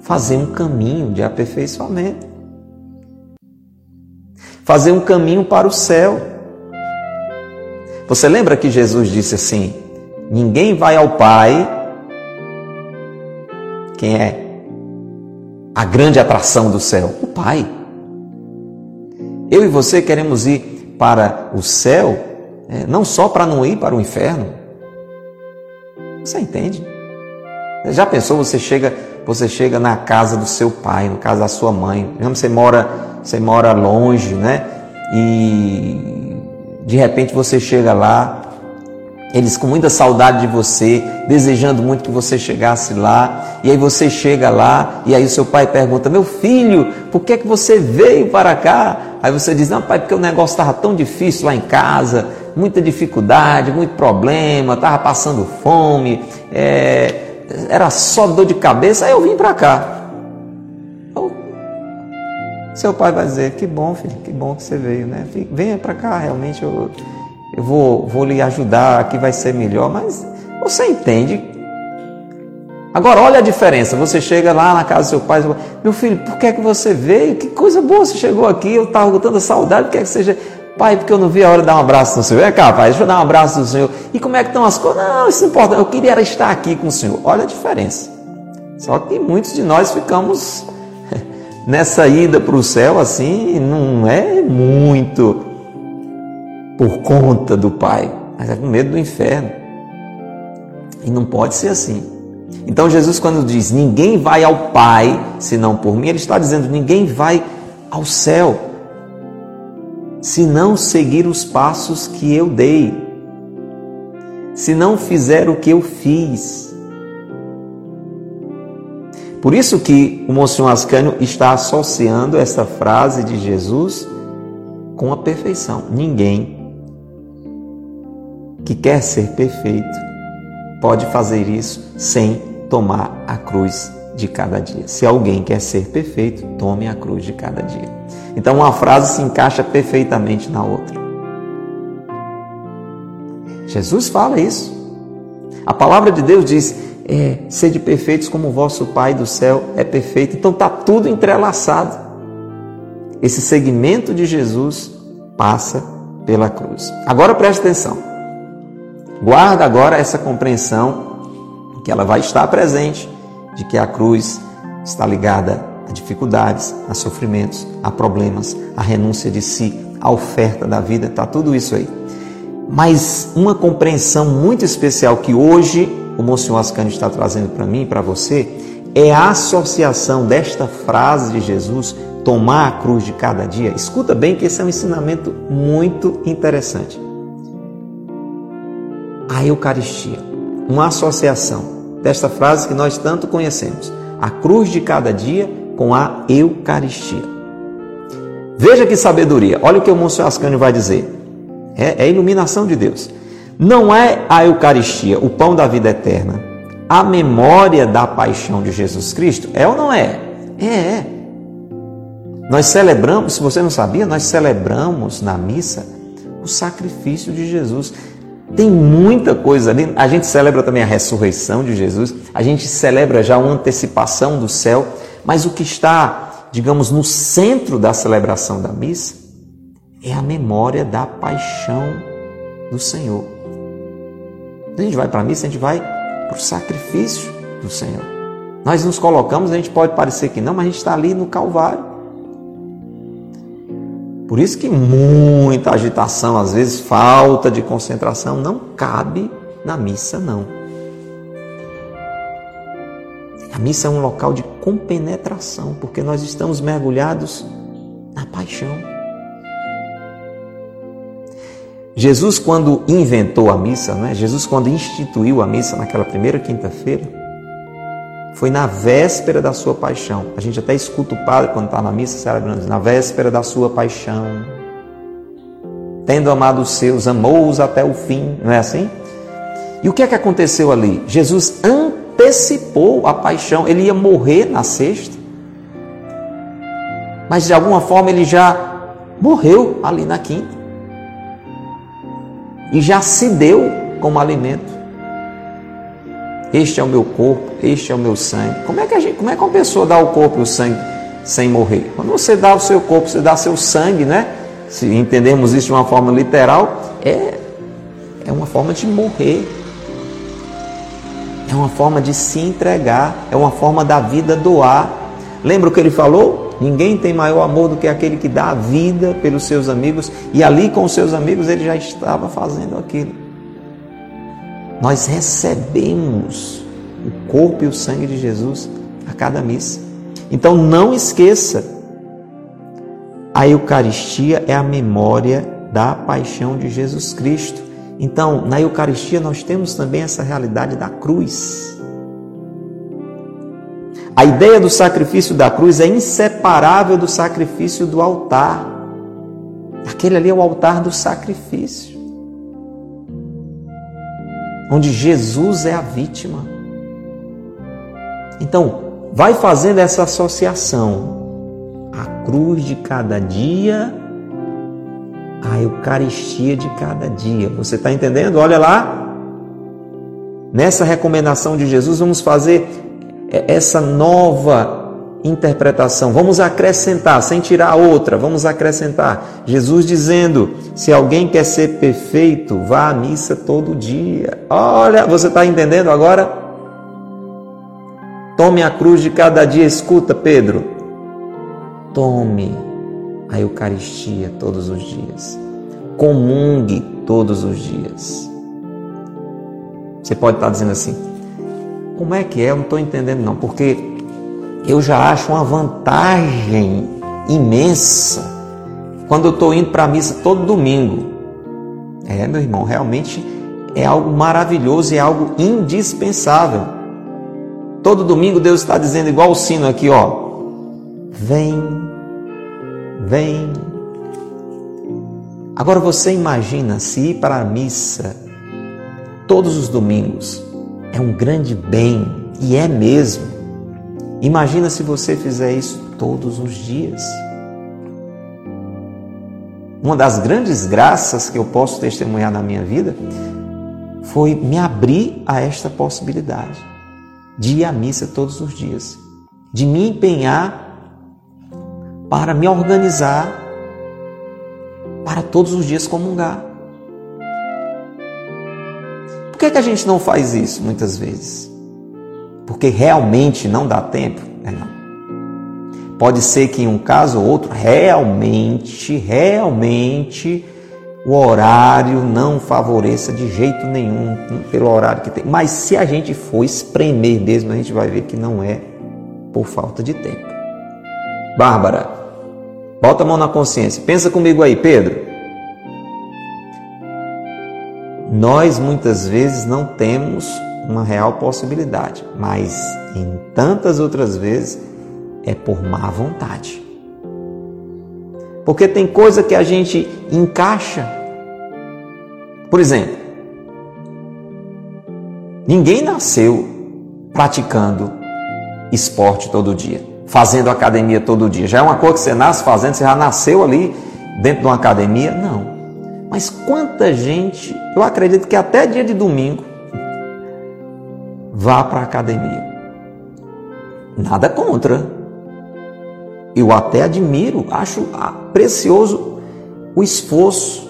Fazer um caminho de aperfeiçoamento. Fazer um caminho para o céu. Você lembra que Jesus disse assim: Ninguém vai ao Pai Quem é a grande atração do céu? O Pai. Eu e você queremos ir para o céu, é, não só para não ir para o inferno. Você entende? Já pensou, você chega, você chega na casa do seu pai, no casa da sua mãe, você mora, você mora longe, né? E de repente você chega lá, eles com muita saudade de você, desejando muito que você chegasse lá, e aí você chega lá, e aí o seu pai pergunta: Meu filho, por que, é que você veio para cá? Aí você diz: Não, pai, porque o negócio estava tão difícil lá em casa, muita dificuldade, muito problema, estava passando fome, é, era só dor de cabeça, aí eu vim para cá. Seu pai vai dizer: Que bom, filho, que bom que você veio, né? Venha para cá, realmente eu, eu vou, vou lhe ajudar, aqui vai ser melhor, mas você entende. Agora, olha a diferença. Você chega lá na casa do seu pai, meu filho, por que é que você veio? Que coisa boa você chegou aqui, eu estava com tanta saudade, por que é que seja. Pai, porque eu não vi a hora de dar um abraço no Senhor. Cá, pai, deixa eu dar um abraço no Senhor. E como é que estão as coisas? Não, isso não importa. Eu queria era estar aqui com o Senhor. Olha a diferença. Só que muitos de nós ficamos nessa ida para o céu assim, não é muito por conta do Pai, mas é com medo do inferno. E não pode ser assim. Então Jesus, quando diz ninguém vai ao Pai senão por mim, ele está dizendo ninguém vai ao céu se não seguir os passos que eu dei, se não fizer o que eu fiz. Por isso que o Monsenhor Ascânio está associando essa frase de Jesus com a perfeição. Ninguém que quer ser perfeito pode fazer isso sem tomar a cruz de cada dia. Se alguém quer ser perfeito, tome a cruz de cada dia. Então uma frase se encaixa perfeitamente na outra. Jesus fala isso. A palavra de Deus diz: é, sede perfeitos como o vosso Pai do céu é perfeito. Então está tudo entrelaçado. Esse segmento de Jesus passa pela cruz. Agora preste atenção. Guarda agora essa compreensão que ela vai estar presente de que a cruz está ligada a dificuldades, a sofrimentos, a problemas, a renúncia de si, a oferta da vida, está tudo isso aí. Mas uma compreensão muito especial que hoje o Monsenhor Ascani está trazendo para mim e para você é a associação desta frase de Jesus, tomar a cruz de cada dia. Escuta bem que esse é um ensinamento muito interessante a Eucaristia, uma associação desta frase que nós tanto conhecemos, a cruz de cada dia com a Eucaristia. Veja que sabedoria, olha o que o Monsenhor Ascânio vai dizer, é, é a iluminação de Deus. Não é a Eucaristia, o pão da vida eterna, a memória da paixão de Jesus Cristo? É ou não é? É, é. Nós celebramos, se você não sabia, nós celebramos na missa o sacrifício de Jesus. Tem muita coisa ali. A gente celebra também a ressurreição de Jesus, a gente celebra já uma antecipação do céu, mas o que está, digamos, no centro da celebração da missa é a memória da paixão do Senhor. a gente vai para a missa, a gente vai para o sacrifício do Senhor. Nós nos colocamos, a gente pode parecer que não, mas a gente está ali no Calvário. Por isso que muita agitação, às vezes falta de concentração, não cabe na missa, não. A missa é um local de compenetração, porque nós estamos mergulhados na paixão. Jesus, quando inventou a missa, não é? Jesus, quando instituiu a missa naquela primeira quinta-feira, foi na véspera da sua paixão. A gente até escuta o padre quando está na missa celebrando, na véspera da sua paixão. Tendo amado os seus, amou-os até o fim, não é assim? E o que é que aconteceu ali? Jesus antecipou a paixão, ele ia morrer na sexta, mas de alguma forma ele já morreu ali na quinta e já se deu como alimento. Este é o meu corpo, este é o meu sangue. Como é que, a gente, como é que uma pessoa dá o corpo e o sangue sem morrer? Quando você dá o seu corpo, você dá seu sangue, né? Se entendermos isso de uma forma literal, é, é uma forma de morrer. É uma forma de se entregar, é uma forma da vida doar. Lembra o que ele falou? Ninguém tem maior amor do que aquele que dá a vida pelos seus amigos, e ali com os seus amigos ele já estava fazendo aquilo. Nós recebemos o corpo e o sangue de Jesus a cada missa. Então não esqueça, a Eucaristia é a memória da paixão de Jesus Cristo. Então, na Eucaristia nós temos também essa realidade da cruz. A ideia do sacrifício da cruz é inseparável do sacrifício do altar. Aquele ali é o altar do sacrifício, onde Jesus é a vítima. Então, vai fazendo essa associação. A cruz de cada dia a Eucaristia de cada dia. Você está entendendo? Olha lá. Nessa recomendação de Jesus, vamos fazer essa nova interpretação. Vamos acrescentar, sem tirar outra, vamos acrescentar. Jesus dizendo: se alguém quer ser perfeito, vá à missa todo dia. Olha, você está entendendo agora? Tome a cruz de cada dia. Escuta, Pedro. Tome a Eucaristia todos os dias. Comungue todos os dias. Você pode estar dizendo assim: como é que é? Eu não estou entendendo, não, porque eu já acho uma vantagem imensa quando eu estou indo para a missa todo domingo. É, meu irmão, realmente é algo maravilhoso é algo indispensável. Todo domingo Deus está dizendo igual o sino aqui, ó. Vem vem. Agora você imagina se ir para a missa todos os domingos é um grande bem, e é mesmo. Imagina se você fizer isso todos os dias. Uma das grandes graças que eu posso testemunhar na minha vida foi me abrir a esta possibilidade de ir à missa todos os dias, de me empenhar para me organizar para todos os dias comungar. Por que, que a gente não faz isso muitas vezes? Porque realmente não dá tempo? É não. Pode ser que em um caso ou outro, realmente, realmente, o horário não favoreça de jeito nenhum pelo horário que tem. Mas se a gente for espremer mesmo, a gente vai ver que não é por falta de tempo. Bárbara, Bota a mão na consciência. Pensa comigo aí, Pedro. Nós muitas vezes não temos uma real possibilidade, mas em tantas outras vezes é por má vontade. Porque tem coisa que a gente encaixa. Por exemplo, ninguém nasceu praticando esporte todo dia fazendo academia todo dia. Já é uma coisa que você nasce fazendo, você já nasceu ali dentro de uma academia? Não. Mas quanta gente, eu acredito que até dia de domingo, vá para a academia. Nada contra. Eu até admiro, acho precioso o esforço,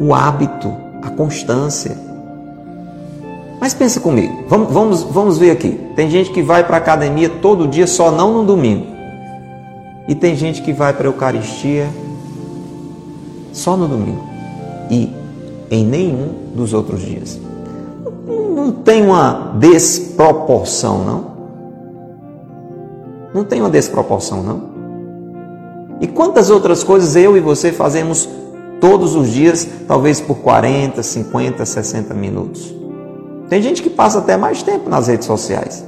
o hábito, a constância. Mas pensa comigo, vamos, vamos, vamos ver aqui. Tem gente que vai para a academia todo dia, só não no domingo. E tem gente que vai para a Eucaristia só no domingo. E em nenhum dos outros dias. Não tem uma desproporção, não? Não tem uma desproporção, não? E quantas outras coisas eu e você fazemos todos os dias, talvez por 40, 50, 60 minutos? Tem gente que passa até mais tempo nas redes sociais.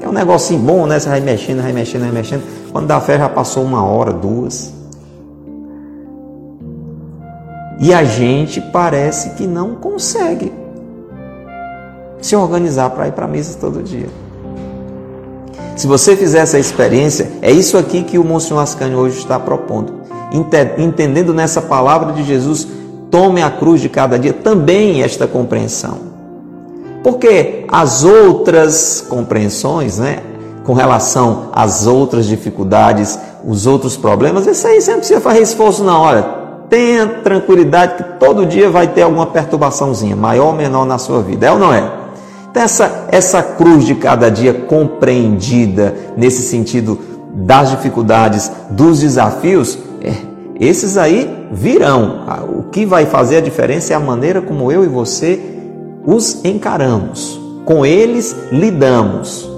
É um negocinho bom, né? Você vai mexendo, vai mexendo, vai mexendo. Quando dá fé já passou uma hora, duas. E a gente parece que não consegue se organizar para ir para a mesa todo dia. Se você fizer essa experiência, é isso aqui que o Monsenhor Ascani hoje está propondo. Entendendo nessa palavra de Jesus, tome a cruz de cada dia, também esta compreensão. Porque as outras compreensões, né, com relação às outras dificuldades, os outros problemas, isso aí não precisa fazer esforço, não. Olha, tenha tranquilidade que todo dia vai ter alguma perturbaçãozinha, maior ou menor na sua vida, é ou não é? Então, essa, essa cruz de cada dia compreendida nesse sentido das dificuldades, dos desafios, é, esses aí virão. O que vai fazer a diferença é a maneira como eu e você os encaramos, com eles lidamos.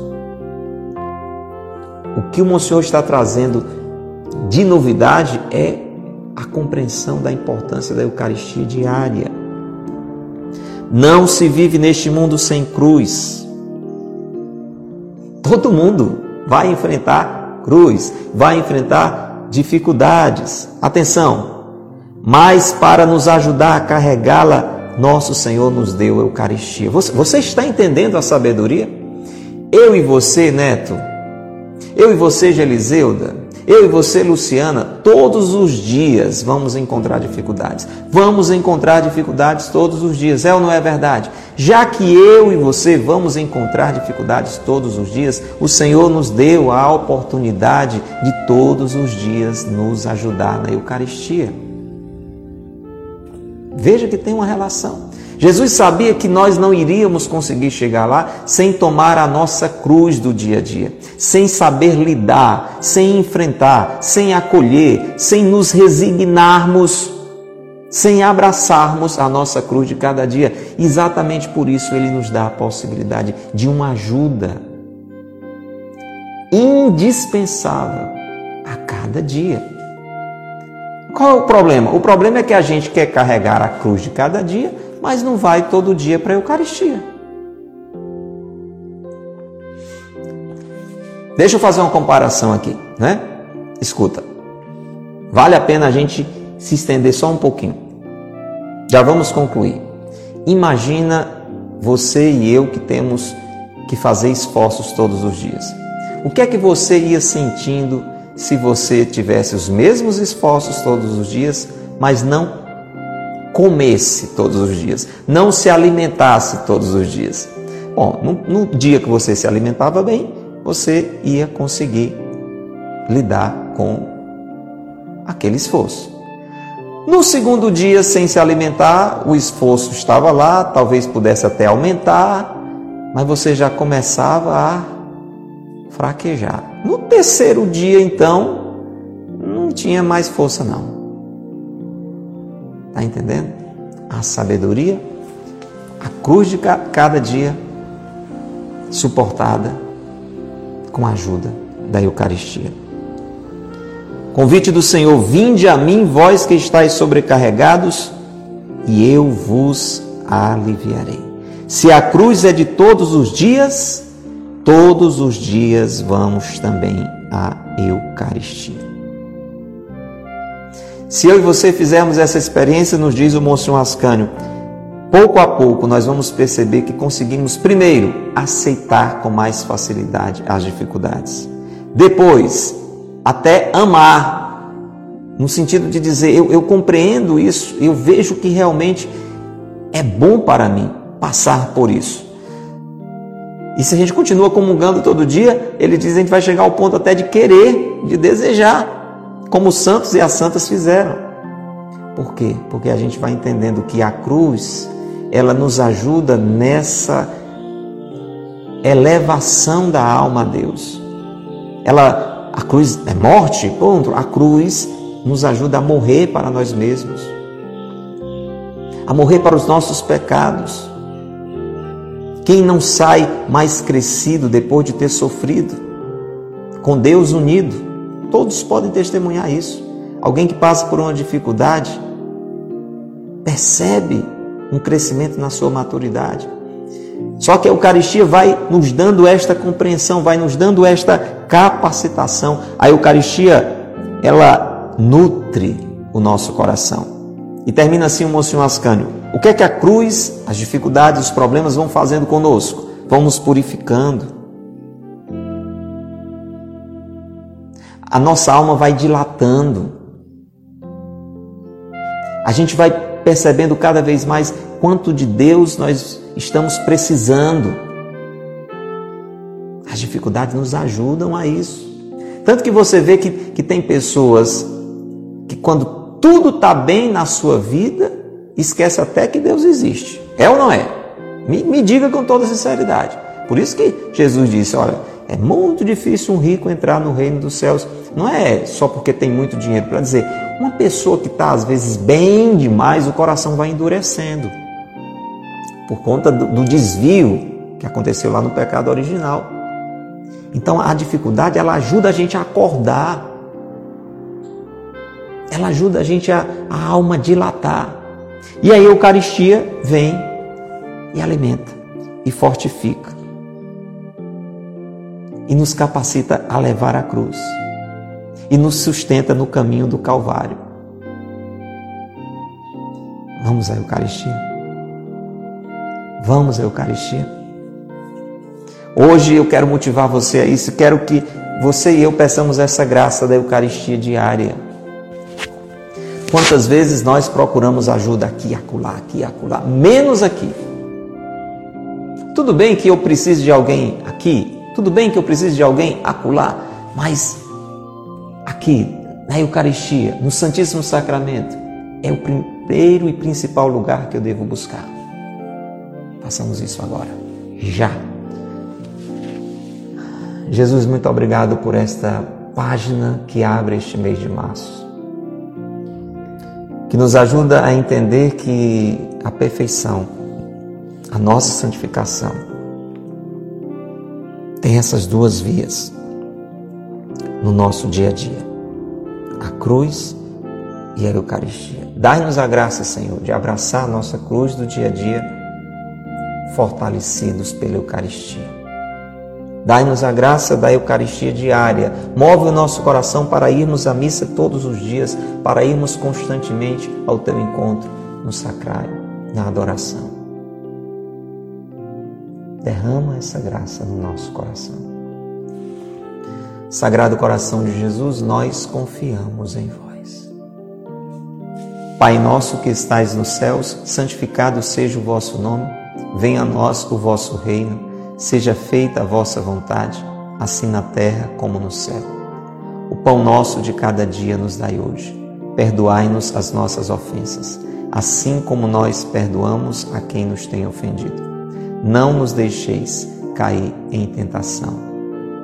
O que o Senhor está trazendo de novidade é a compreensão da importância da Eucaristia diária. Não se vive neste mundo sem cruz. Todo mundo vai enfrentar cruz, vai enfrentar dificuldades. Atenção, mas para nos ajudar a carregá-la, nosso Senhor nos deu a Eucaristia. Você, você está entendendo a sabedoria? Eu e você, Neto, eu e você, Geliseuda, eu e você, Luciana, todos os dias vamos encontrar dificuldades. Vamos encontrar dificuldades todos os dias, é ou não é verdade? Já que eu e você vamos encontrar dificuldades todos os dias, o Senhor nos deu a oportunidade de todos os dias nos ajudar na Eucaristia. Veja que tem uma relação. Jesus sabia que nós não iríamos conseguir chegar lá sem tomar a nossa cruz do dia a dia, sem saber lidar, sem enfrentar, sem acolher, sem nos resignarmos, sem abraçarmos a nossa cruz de cada dia. Exatamente por isso ele nos dá a possibilidade de uma ajuda indispensável a cada dia. Qual é o problema? O problema é que a gente quer carregar a cruz de cada dia mas não vai todo dia para a Eucaristia. Deixa eu fazer uma comparação aqui, né? Escuta. Vale a pena a gente se estender só um pouquinho. Já vamos concluir. Imagina você e eu que temos que fazer esforços todos os dias. O que é que você ia sentindo se você tivesse os mesmos esforços todos os dias, mas não comesse todos os dias, não se alimentasse todos os dias. Bom, no, no dia que você se alimentava bem, você ia conseguir lidar com aquele esforço. No segundo dia, sem se alimentar, o esforço estava lá, talvez pudesse até aumentar, mas você já começava a fraquejar. No terceiro dia, então, não tinha mais força não. Está entendendo? A sabedoria, a cruz de cada dia suportada com a ajuda da Eucaristia. Convite do Senhor: Vinde a mim, vós que estáis sobrecarregados, e eu vos aliviarei. Se a cruz é de todos os dias, todos os dias vamos também à Eucaristia. Se eu e você fizermos essa experiência, nos diz o Monsenhor Ascânio, pouco a pouco nós vamos perceber que conseguimos, primeiro, aceitar com mais facilidade as dificuldades. Depois, até amar, no sentido de dizer, eu, eu compreendo isso, eu vejo que realmente é bom para mim passar por isso. E se a gente continua comungando todo dia, ele diz que a gente vai chegar ao ponto até de querer, de desejar como os santos e as santas fizeram. Por quê? Porque a gente vai entendendo que a cruz, ela nos ajuda nessa elevação da alma a Deus. Ela, a cruz é morte, ponto. A cruz nos ajuda a morrer para nós mesmos, a morrer para os nossos pecados. Quem não sai mais crescido depois de ter sofrido, com Deus unido? Todos podem testemunhar isso. Alguém que passa por uma dificuldade percebe um crescimento na sua maturidade. Só que a Eucaristia vai nos dando esta compreensão, vai nos dando esta capacitação. A Eucaristia, ela nutre o nosso coração. E termina assim o Monsenhor Ascânio. O que é que a cruz, as dificuldades, os problemas vão fazendo conosco? Vão nos purificando a nossa alma vai dilatando. A gente vai percebendo cada vez mais quanto de Deus nós estamos precisando. As dificuldades nos ajudam a isso. Tanto que você vê que, que tem pessoas que, quando tudo está bem na sua vida, esquece até que Deus existe. É ou não é? Me, me diga com toda sinceridade. Por isso que Jesus disse: olha, é muito difícil um rico entrar no reino dos céus. Não é só porque tem muito dinheiro, para dizer, uma pessoa que está às vezes bem demais, o coração vai endurecendo. Por conta do, do desvio que aconteceu lá no pecado original. Então a dificuldade ela ajuda a gente a acordar. Ela ajuda a gente a, a alma dilatar. E aí a Eucaristia vem e alimenta e fortifica e nos capacita a levar a cruz e nos sustenta no caminho do Calvário. Vamos à Eucaristia. Vamos à Eucaristia. Hoje eu quero motivar você a isso, quero que você e eu peçamos essa graça da Eucaristia diária. Quantas vezes nós procuramos ajuda aqui, acolá, aqui, acolá, menos aqui. Tudo bem que eu preciso de alguém aqui, tudo bem que eu preciso de alguém acolá, mas aqui, na Eucaristia, no Santíssimo Sacramento, é o primeiro e principal lugar que eu devo buscar. Façamos isso agora, já. Jesus, muito obrigado por esta página que abre este mês de março, que nos ajuda a entender que a perfeição, a nossa santificação, tem essas duas vias no nosso dia a dia: a cruz e a Eucaristia. Dai-nos a graça, Senhor, de abraçar a nossa cruz do dia a dia, fortalecidos pela Eucaristia. Dai-nos a graça da Eucaristia diária. Move o nosso coração para irmos à missa todos os dias, para irmos constantemente ao teu encontro no sacrário, na adoração derrama essa graça no nosso coração. Sagrado coração de Jesus, nós confiamos em vós. Pai nosso que estais nos céus, santificado seja o vosso nome, venha a nós o vosso reino, seja feita a vossa vontade, assim na terra como no céu. O pão nosso de cada dia nos dai hoje. Perdoai-nos as nossas ofensas, assim como nós perdoamos a quem nos tem ofendido não nos deixeis cair em tentação,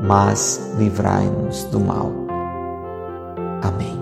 mas livrai-nos do mal. Amém.